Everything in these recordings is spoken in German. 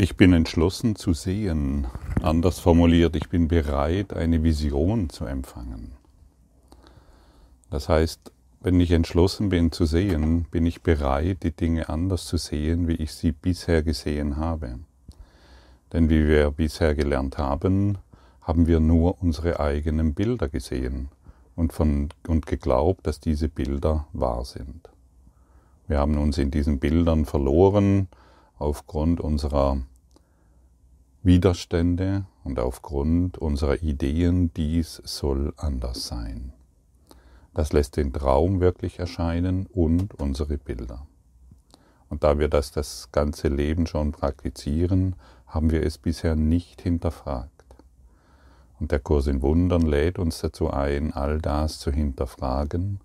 Ich bin entschlossen zu sehen. Anders formuliert, ich bin bereit, eine Vision zu empfangen. Das heißt, wenn ich entschlossen bin zu sehen, bin ich bereit, die Dinge anders zu sehen, wie ich sie bisher gesehen habe. Denn wie wir bisher gelernt haben, haben wir nur unsere eigenen Bilder gesehen und, von, und geglaubt, dass diese Bilder wahr sind. Wir haben uns in diesen Bildern verloren, aufgrund unserer Widerstände und aufgrund unserer Ideen, dies soll anders sein. Das lässt den Traum wirklich erscheinen und unsere Bilder. Und da wir das das ganze Leben schon praktizieren, haben wir es bisher nicht hinterfragt. Und der Kurs in Wundern lädt uns dazu ein, all das zu hinterfragen,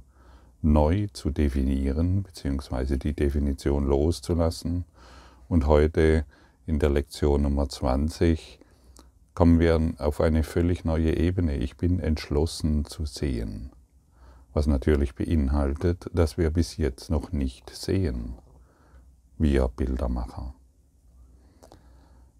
neu zu definieren, beziehungsweise die Definition loszulassen und heute in der Lektion Nummer 20 kommen wir auf eine völlig neue Ebene. Ich bin entschlossen zu sehen, was natürlich beinhaltet, dass wir bis jetzt noch nicht sehen, wir Bildermacher.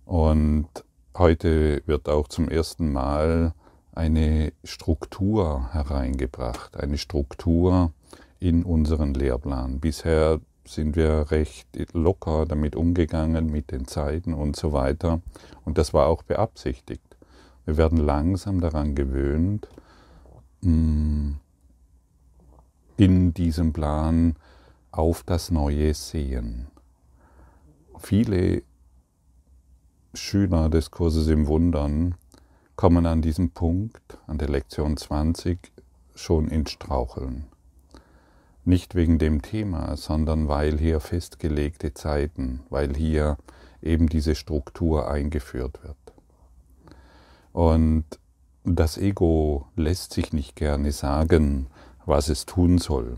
Und heute wird auch zum ersten Mal eine Struktur hereingebracht, eine Struktur in unseren Lehrplan. Bisher sind wir recht locker damit umgegangen, mit den Zeiten und so weiter. Und das war auch beabsichtigt. Wir werden langsam daran gewöhnt, mm, in diesem Plan auf das Neue sehen. Viele Schüler des Kurses im Wundern kommen an diesem Punkt, an der Lektion 20, schon ins Straucheln. Nicht wegen dem Thema, sondern weil hier festgelegte Zeiten, weil hier eben diese Struktur eingeführt wird. Und das Ego lässt sich nicht gerne sagen, was es tun soll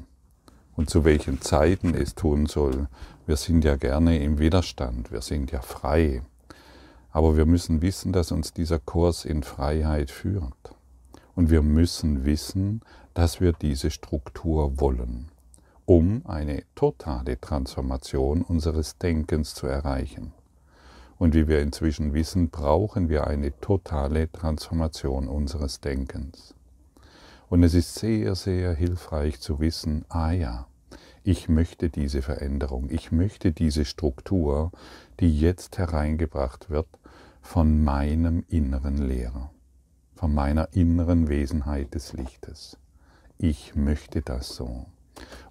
und zu welchen Zeiten es tun soll. Wir sind ja gerne im Widerstand, wir sind ja frei. Aber wir müssen wissen, dass uns dieser Kurs in Freiheit führt. Und wir müssen wissen, dass wir diese Struktur wollen um eine totale Transformation unseres Denkens zu erreichen. Und wie wir inzwischen wissen, brauchen wir eine totale Transformation unseres Denkens. Und es ist sehr, sehr hilfreich zu wissen, ah ja, ich möchte diese Veränderung, ich möchte diese Struktur, die jetzt hereingebracht wird, von meinem inneren Lehrer, von meiner inneren Wesenheit des Lichtes. Ich möchte das so.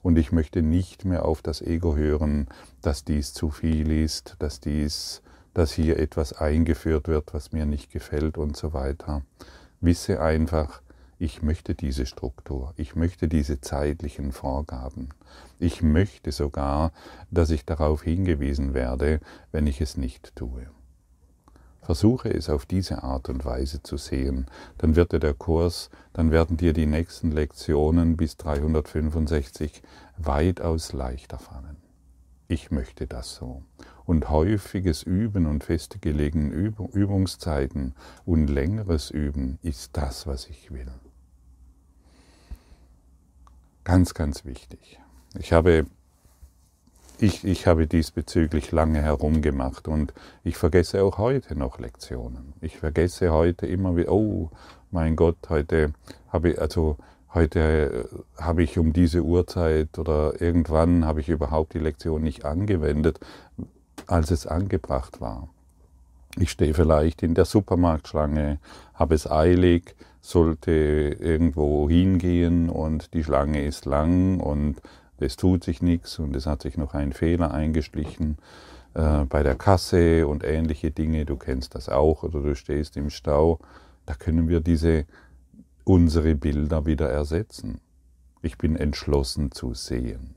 Und ich möchte nicht mehr auf das Ego hören, dass dies zu viel ist, dass dies, dass hier etwas eingeführt wird, was mir nicht gefällt und so weiter. Wisse einfach, ich möchte diese Struktur, ich möchte diese zeitlichen Vorgaben. Ich möchte sogar, dass ich darauf hingewiesen werde, wenn ich es nicht tue. Versuche es auf diese Art und Weise zu sehen, dann wird dir der Kurs, dann werden dir die nächsten Lektionen bis 365 weitaus leichter fallen. Ich möchte das so. Und häufiges Üben und festgelegene Übungszeiten und längeres Üben ist das, was ich will. Ganz, ganz wichtig. Ich habe ich, ich habe diesbezüglich lange herumgemacht und ich vergesse auch heute noch Lektionen. Ich vergesse heute immer wieder, oh mein Gott, heute habe ich, also heute äh, habe ich um diese Uhrzeit oder irgendwann habe ich überhaupt die Lektion nicht angewendet, als es angebracht war. Ich stehe vielleicht in der Supermarktschlange, habe es eilig, sollte irgendwo hingehen und die Schlange ist lang und es tut sich nichts und es hat sich noch ein Fehler eingeschlichen äh, bei der Kasse und ähnliche Dinge, du kennst das auch oder du stehst im Stau, da können wir diese unsere Bilder wieder ersetzen. Ich bin entschlossen zu sehen.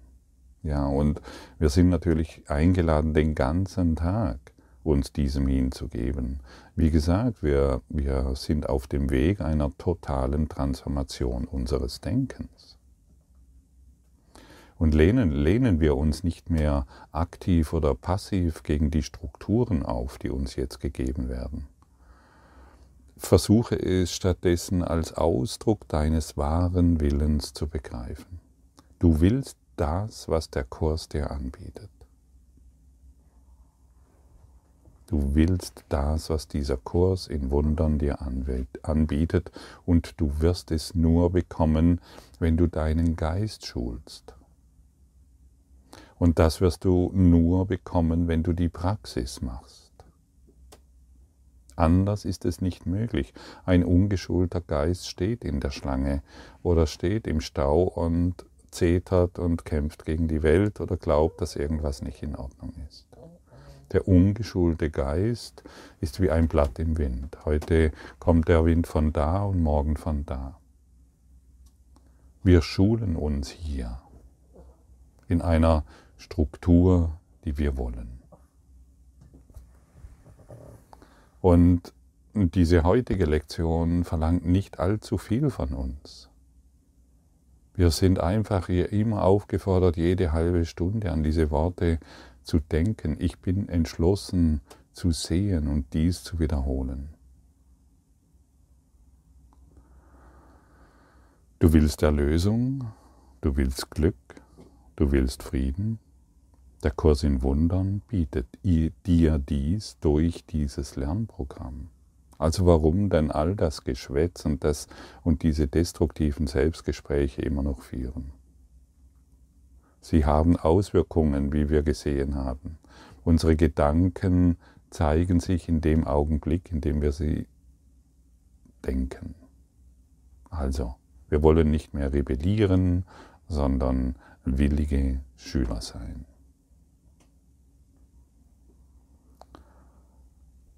Ja, und wir sind natürlich eingeladen, den ganzen Tag uns diesem hinzugeben. Wie gesagt, wir, wir sind auf dem Weg einer totalen Transformation unseres Denkens. Und lehnen, lehnen wir uns nicht mehr aktiv oder passiv gegen die Strukturen auf, die uns jetzt gegeben werden. Versuche es stattdessen als Ausdruck deines wahren Willens zu begreifen. Du willst das, was der Kurs dir anbietet. Du willst das, was dieser Kurs in Wundern dir anbietet, und du wirst es nur bekommen, wenn du deinen Geist schulst. Und das wirst du nur bekommen, wenn du die Praxis machst. Anders ist es nicht möglich. Ein ungeschulter Geist steht in der Schlange oder steht im Stau und zetert und kämpft gegen die Welt oder glaubt, dass irgendwas nicht in Ordnung ist. Der ungeschulte Geist ist wie ein Blatt im Wind. Heute kommt der Wind von da und morgen von da. Wir schulen uns hier in einer Struktur, die wir wollen. Und diese heutige Lektion verlangt nicht allzu viel von uns. Wir sind einfach hier immer aufgefordert, jede halbe Stunde an diese Worte zu denken, ich bin entschlossen zu sehen und dies zu wiederholen. Du willst Erlösung, du willst Glück, du willst Frieden. Der Kurs in Wundern bietet dir dies durch dieses Lernprogramm. Also warum denn all das Geschwätz und, das, und diese destruktiven Selbstgespräche immer noch führen? Sie haben Auswirkungen, wie wir gesehen haben. Unsere Gedanken zeigen sich in dem Augenblick, in dem wir sie denken. Also, wir wollen nicht mehr rebellieren, sondern willige Schüler sein.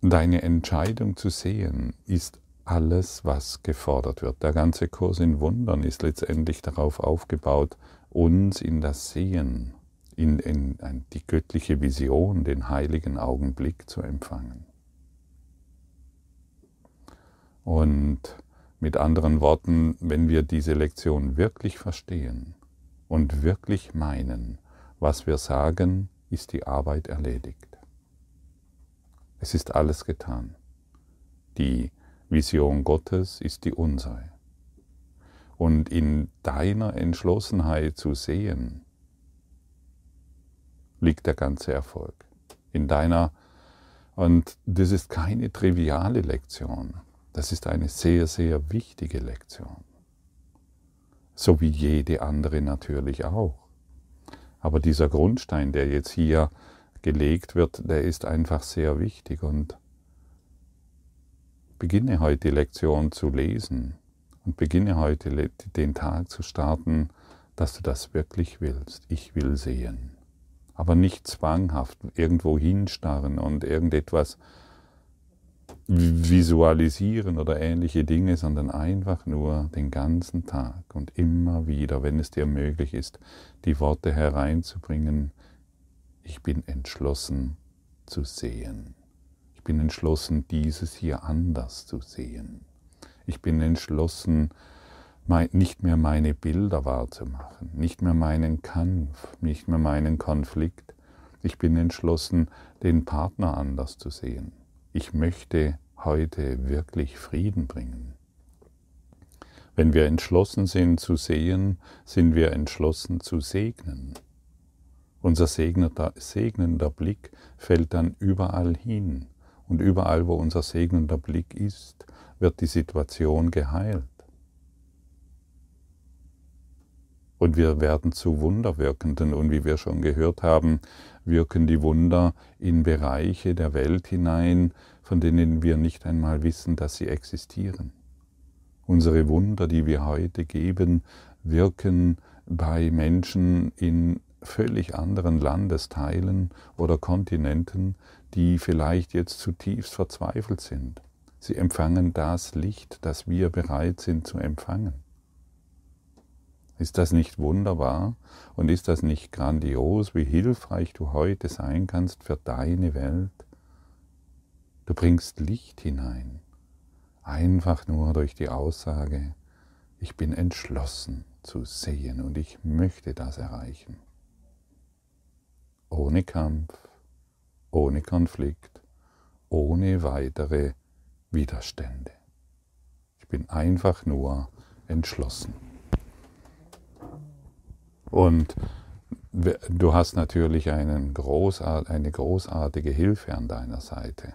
Deine Entscheidung zu sehen ist alles, was gefordert wird. Der ganze Kurs in Wundern ist letztendlich darauf aufgebaut, uns in das Sehen, in, in, in die göttliche Vision, den heiligen Augenblick zu empfangen. Und mit anderen Worten, wenn wir diese Lektion wirklich verstehen und wirklich meinen, was wir sagen, ist die Arbeit erledigt. Es ist alles getan. Die Vision Gottes ist die unsere und in deiner Entschlossenheit zu sehen, liegt der ganze Erfolg. In deiner, und das ist keine triviale Lektion, das ist eine sehr, sehr wichtige Lektion. So wie jede andere natürlich auch. Aber dieser Grundstein, der jetzt hier gelegt wird, der ist einfach sehr wichtig und beginne heute die Lektion zu lesen und beginne heute den Tag zu starten, dass du das wirklich willst. Ich will sehen. Aber nicht zwanghaft irgendwo hinstarren und irgendetwas visualisieren oder ähnliche Dinge, sondern einfach nur den ganzen Tag und immer wieder, wenn es dir möglich ist, die Worte hereinzubringen, ich bin entschlossen zu sehen. Ich bin entschlossen, dieses hier anders zu sehen. Ich bin entschlossen, nicht mehr meine Bilder wahrzumachen, nicht mehr meinen Kampf, nicht mehr meinen Konflikt. Ich bin entschlossen, den Partner anders zu sehen. Ich möchte heute wirklich Frieden bringen. Wenn wir entschlossen sind zu sehen, sind wir entschlossen zu segnen. Unser segnender Blick fällt dann überall hin. Und überall, wo unser segnender Blick ist, wird die Situation geheilt. Und wir werden zu Wunderwirkenden. Und wie wir schon gehört haben, wirken die Wunder in Bereiche der Welt hinein, von denen wir nicht einmal wissen, dass sie existieren. Unsere Wunder, die wir heute geben, wirken bei Menschen in völlig anderen Landesteilen oder Kontinenten, die vielleicht jetzt zutiefst verzweifelt sind. Sie empfangen das Licht, das wir bereit sind zu empfangen. Ist das nicht wunderbar und ist das nicht grandios, wie hilfreich du heute sein kannst für deine Welt? Du bringst Licht hinein, einfach nur durch die Aussage, ich bin entschlossen zu sehen und ich möchte das erreichen. Ohne Kampf, ohne Konflikt, ohne weitere Widerstände. Ich bin einfach nur entschlossen. Und du hast natürlich einen großart eine großartige Hilfe an deiner Seite,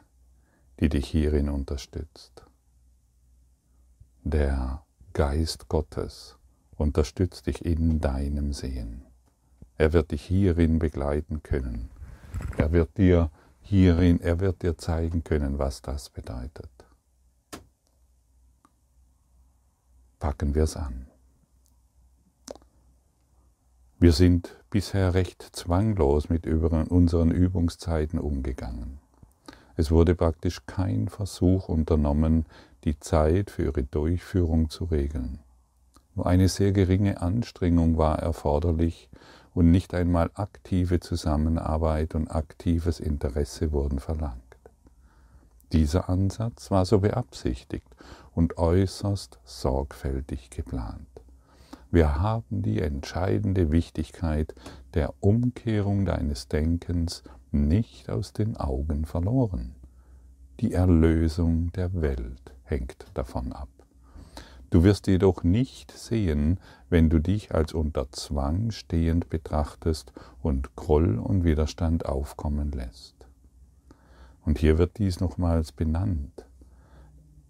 die dich hierin unterstützt. Der Geist Gottes unterstützt dich in deinem Sehen. Er wird dich hierin begleiten können. Er wird dir hierin, er wird dir zeigen können, was das bedeutet. Packen wir es an. Wir sind bisher recht zwanglos mit unseren Übungszeiten umgegangen. Es wurde praktisch kein Versuch unternommen, die Zeit für ihre Durchführung zu regeln. Nur eine sehr geringe Anstrengung war erforderlich und nicht einmal aktive Zusammenarbeit und aktives Interesse wurden verlangt. Dieser Ansatz war so beabsichtigt und äußerst sorgfältig geplant. Wir haben die entscheidende Wichtigkeit der Umkehrung deines Denkens nicht aus den Augen verloren. Die Erlösung der Welt hängt davon ab. Du wirst jedoch nicht sehen, wenn du dich als unter Zwang stehend betrachtest und Groll und Widerstand aufkommen lässt. Und hier wird dies nochmals benannt.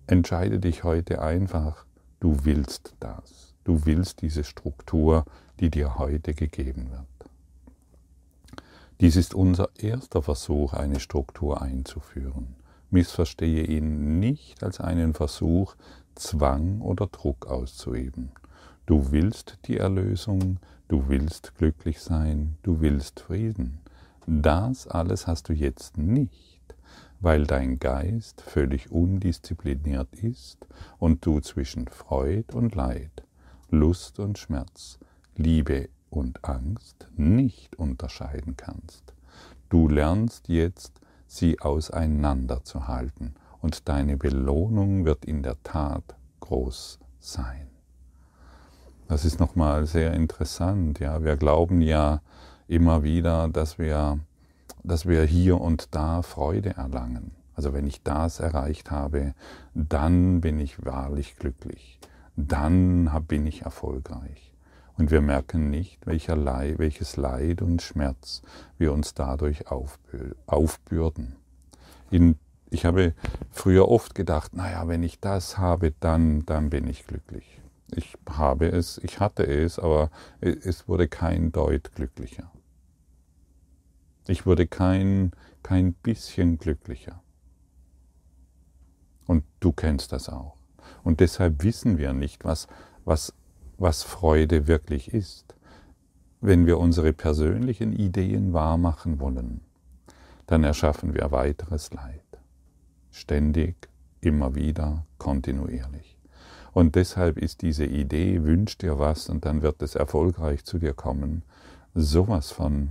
Entscheide dich heute einfach, du willst das. Du willst diese Struktur, die dir heute gegeben wird. Dies ist unser erster Versuch, eine Struktur einzuführen. Missverstehe ihn nicht als einen Versuch, Zwang oder Druck auszuüben. Du willst die Erlösung, du willst glücklich sein, du willst Frieden. Das alles hast du jetzt nicht, weil dein Geist völlig undiszipliniert ist und du zwischen Freud und Leid, Lust und Schmerz, Liebe und Angst nicht unterscheiden kannst. Du lernst jetzt, sie auseinanderzuhalten und deine Belohnung wird in der Tat groß sein. Das ist nochmal sehr interessant. Ja, wir glauben ja immer wieder, dass wir, dass wir hier und da Freude erlangen. Also wenn ich das erreicht habe, dann bin ich wahrlich glücklich. Dann bin ich erfolgreich. Und wir merken nicht, Leid, welches Leid und Schmerz wir uns dadurch aufbürden. In ich habe früher oft gedacht, naja, wenn ich das habe, dann, dann bin ich glücklich. Ich habe es, ich hatte es, aber es wurde kein Deut glücklicher. Ich wurde kein, kein bisschen glücklicher. Und du kennst das auch. Und deshalb wissen wir nicht, was, was, was Freude wirklich ist. Wenn wir unsere persönlichen Ideen wahrmachen wollen, dann erschaffen wir weiteres Leid ständig, immer wieder, kontinuierlich. Und deshalb ist diese Idee, wünsch dir was und dann wird es erfolgreich zu dir kommen, sowas von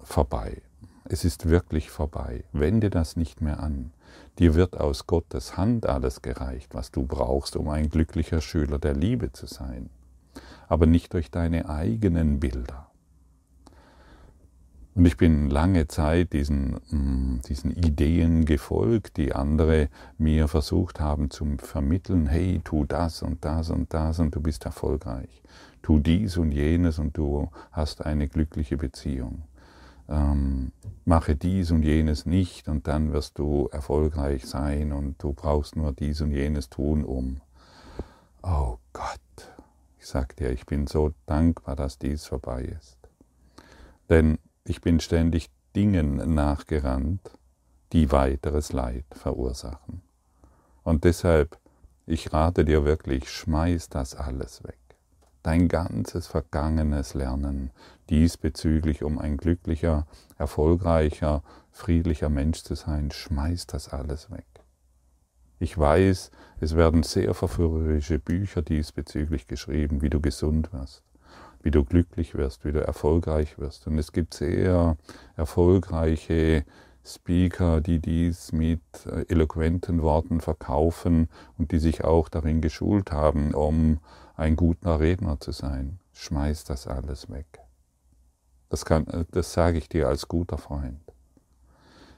vorbei. Es ist wirklich vorbei. Wende das nicht mehr an. Dir wird aus Gottes Hand alles gereicht, was du brauchst, um ein glücklicher Schüler der Liebe zu sein, aber nicht durch deine eigenen Bilder. Und ich bin lange Zeit diesen, mm, diesen Ideen gefolgt, die andere mir versucht haben zu vermitteln, hey, tu das und das und das und du bist erfolgreich. Tu dies und jenes und du hast eine glückliche Beziehung. Ähm, mache dies und jenes nicht und dann wirst du erfolgreich sein und du brauchst nur dies und jenes tun, um. Oh Gott, ich sag dir, ich bin so dankbar, dass dies vorbei ist. Denn ich bin ständig Dingen nachgerannt, die weiteres Leid verursachen. Und deshalb, ich rate dir wirklich, schmeiß das alles weg. Dein ganzes vergangenes Lernen diesbezüglich, um ein glücklicher, erfolgreicher, friedlicher Mensch zu sein, schmeiß das alles weg. Ich weiß, es werden sehr verführerische Bücher diesbezüglich geschrieben, wie du gesund wirst wie du glücklich wirst, wie du erfolgreich wirst. Und es gibt sehr erfolgreiche Speaker, die dies mit äh, eloquenten Worten verkaufen und die sich auch darin geschult haben, um ein guter Redner zu sein. Schmeiß das alles weg. Das, kann, äh, das sage ich dir als guter Freund.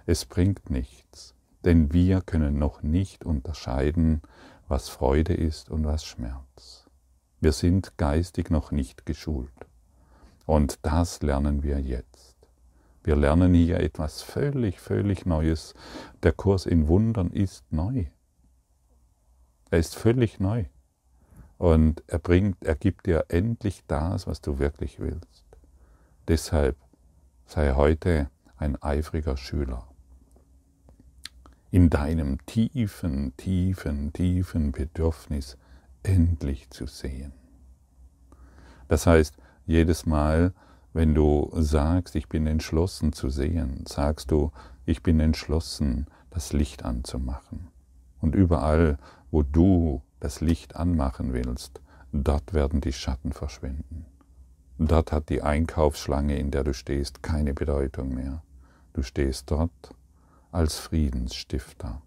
Es bringt nichts, denn wir können noch nicht unterscheiden, was Freude ist und was Schmerz. Wir sind geistig noch nicht geschult. Und das lernen wir jetzt. Wir lernen hier etwas völlig, völlig Neues. Der Kurs in Wundern ist neu. Er ist völlig neu. Und er bringt, er gibt dir endlich das, was du wirklich willst. Deshalb sei heute ein eifriger Schüler. In deinem tiefen, tiefen, tiefen Bedürfnis endlich zu sehen. Das heißt, jedes Mal, wenn du sagst, ich bin entschlossen zu sehen, sagst du, ich bin entschlossen, das Licht anzumachen. Und überall, wo du das Licht anmachen willst, dort werden die Schatten verschwinden. Dort hat die Einkaufsschlange, in der du stehst, keine Bedeutung mehr. Du stehst dort als Friedensstifter,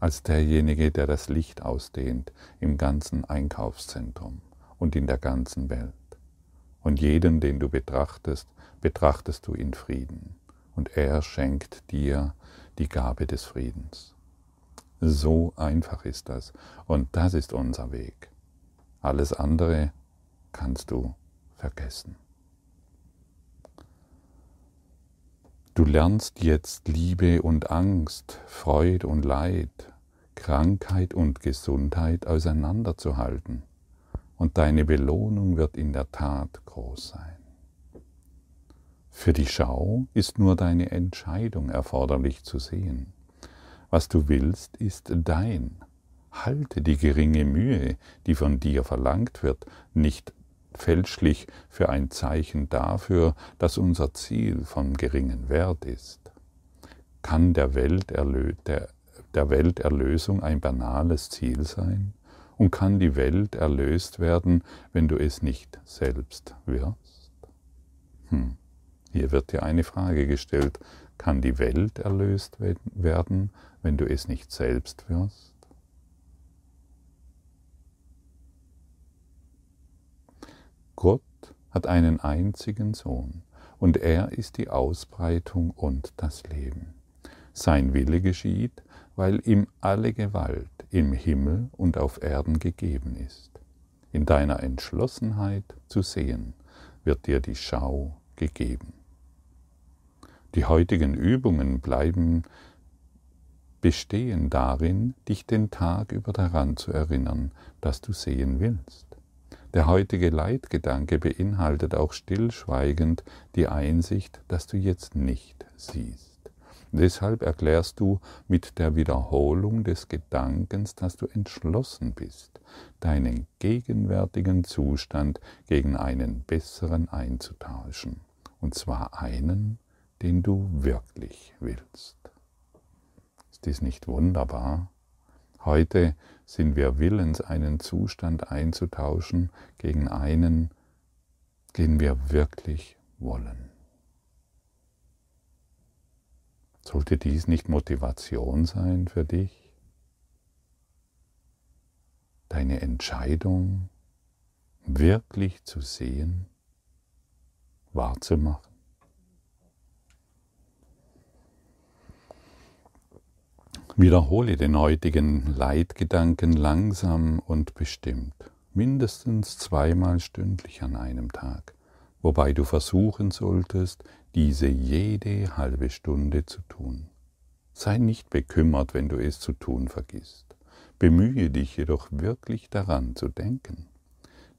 als derjenige, der das Licht ausdehnt im ganzen Einkaufszentrum und in der ganzen Welt. Und jeden, den du betrachtest, betrachtest du in Frieden. Und er schenkt dir die Gabe des Friedens. So einfach ist das. Und das ist unser Weg. Alles andere kannst du vergessen. Du lernst jetzt Liebe und Angst, Freud und Leid, Krankheit und Gesundheit auseinanderzuhalten. Und deine Belohnung wird in der Tat groß sein. Für die Schau ist nur deine Entscheidung erforderlich zu sehen. Was du willst, ist dein. Halte die geringe Mühe, die von dir verlangt wird, nicht fälschlich für ein Zeichen dafür, dass unser Ziel von geringem Wert ist. Kann der, Welterlö der, der Welterlösung ein banales Ziel sein? Und kann die Welt erlöst werden, wenn du es nicht selbst wirst? Hm. Hier wird dir eine Frage gestellt. Kann die Welt erlöst werden, wenn du es nicht selbst wirst? Gott hat einen einzigen Sohn und er ist die Ausbreitung und das Leben. Sein Wille geschieht, weil ihm alle Gewalt im Himmel und auf Erden gegeben ist. In deiner Entschlossenheit zu sehen, wird dir die Schau gegeben. Die heutigen Übungen bleiben bestehen darin, dich den Tag über daran zu erinnern, dass du sehen willst. Der heutige Leitgedanke beinhaltet auch stillschweigend die Einsicht, dass du jetzt nicht siehst. Deshalb erklärst du mit der Wiederholung des Gedankens, dass du entschlossen bist, deinen gegenwärtigen Zustand gegen einen besseren einzutauschen, und zwar einen, den du wirklich willst. Ist dies nicht wunderbar? Heute sind wir willens, einen Zustand einzutauschen gegen einen, den wir wirklich wollen. Sollte dies nicht Motivation sein für dich? Deine Entscheidung wirklich zu sehen, wahrzumachen? Wiederhole den heutigen Leitgedanken langsam und bestimmt, mindestens zweimal stündlich an einem Tag, wobei du versuchen solltest, diese jede halbe Stunde zu tun. Sei nicht bekümmert, wenn du es zu tun vergisst. Bemühe dich jedoch wirklich daran zu denken.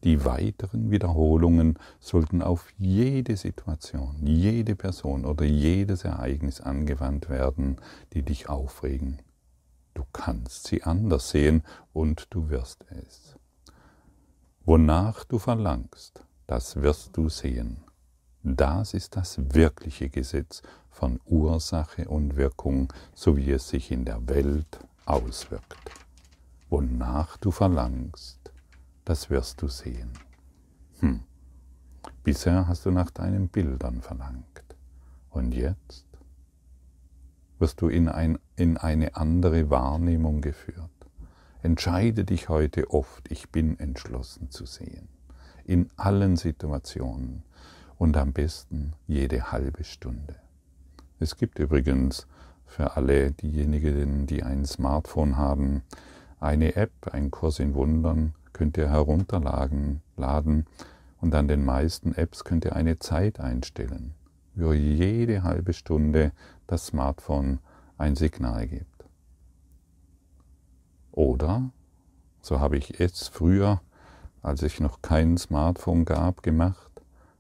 Die weiteren Wiederholungen sollten auf jede Situation, jede Person oder jedes Ereignis angewandt werden, die dich aufregen. Du kannst sie anders sehen und du wirst es. Wonach du verlangst, das wirst du sehen. Das ist das wirkliche Gesetz von Ursache und Wirkung, so wie es sich in der Welt auswirkt. Wonach du verlangst, das wirst du sehen. Hm. Bisher hast du nach deinen Bildern verlangt. Und jetzt wirst du in, ein, in eine andere Wahrnehmung geführt. Entscheide dich heute oft, ich bin entschlossen zu sehen. In allen Situationen und am besten jede halbe Stunde. Es gibt übrigens für alle diejenigen, die ein Smartphone haben, eine App, ein Kurs in Wundern, könnt ihr herunterladen laden, Und an den meisten Apps könnt ihr eine Zeit einstellen, wo jede halbe Stunde das Smartphone ein Signal gibt. Oder, so habe ich es früher, als ich noch kein Smartphone gab, gemacht,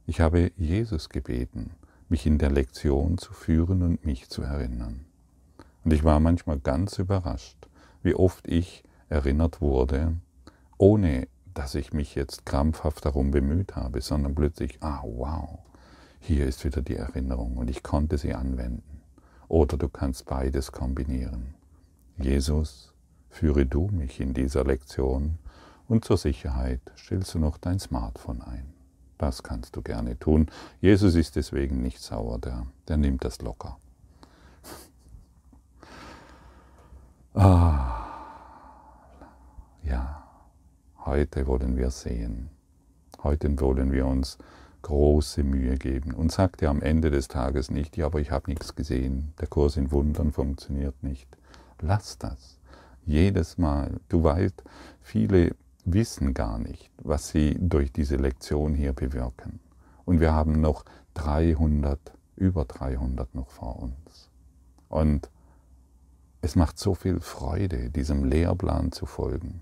ich habe Jesus gebeten, mich in der Lektion zu führen und mich zu erinnern. Und ich war manchmal ganz überrascht, wie oft ich erinnert wurde, ohne dass ich mich jetzt krampfhaft darum bemüht habe, sondern plötzlich, ah wow, hier ist wieder die Erinnerung und ich konnte sie anwenden. Oder du kannst beides kombinieren. Jesus, führe du mich in dieser Lektion und zur Sicherheit stellst du noch dein Smartphone ein. Das kannst du gerne tun. Jesus ist deswegen nicht sauer, der, der nimmt das locker. Ah, ja, heute wollen wir sehen. Heute wollen wir uns große Mühe geben. Und sagt ja am Ende des Tages nicht, ja, aber ich habe nichts gesehen, der Kurs in Wundern funktioniert nicht. Lass das. Jedes Mal. Du weißt, viele wissen gar nicht, was sie durch diese Lektion hier bewirken. Und wir haben noch 300, über 300 noch vor uns. Und es macht so viel Freude, diesem Lehrplan zu folgen.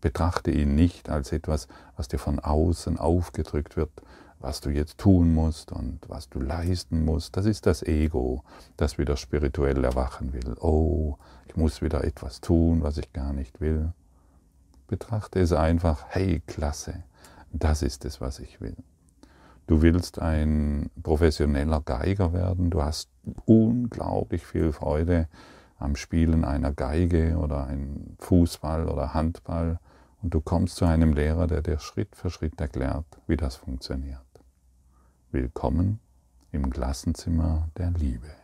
Betrachte ihn nicht als etwas, was dir von außen aufgedrückt wird, was du jetzt tun musst und was du leisten musst. Das ist das Ego, das wieder spirituell erwachen will. Oh, ich muss wieder etwas tun, was ich gar nicht will. Betrachte es einfach, hey, klasse, das ist es, was ich will. Du willst ein professioneller Geiger werden, du hast unglaublich viel Freude am Spielen einer Geige oder ein Fußball oder Handball und du kommst zu einem Lehrer, der dir Schritt für Schritt erklärt, wie das funktioniert. Willkommen im Klassenzimmer der Liebe.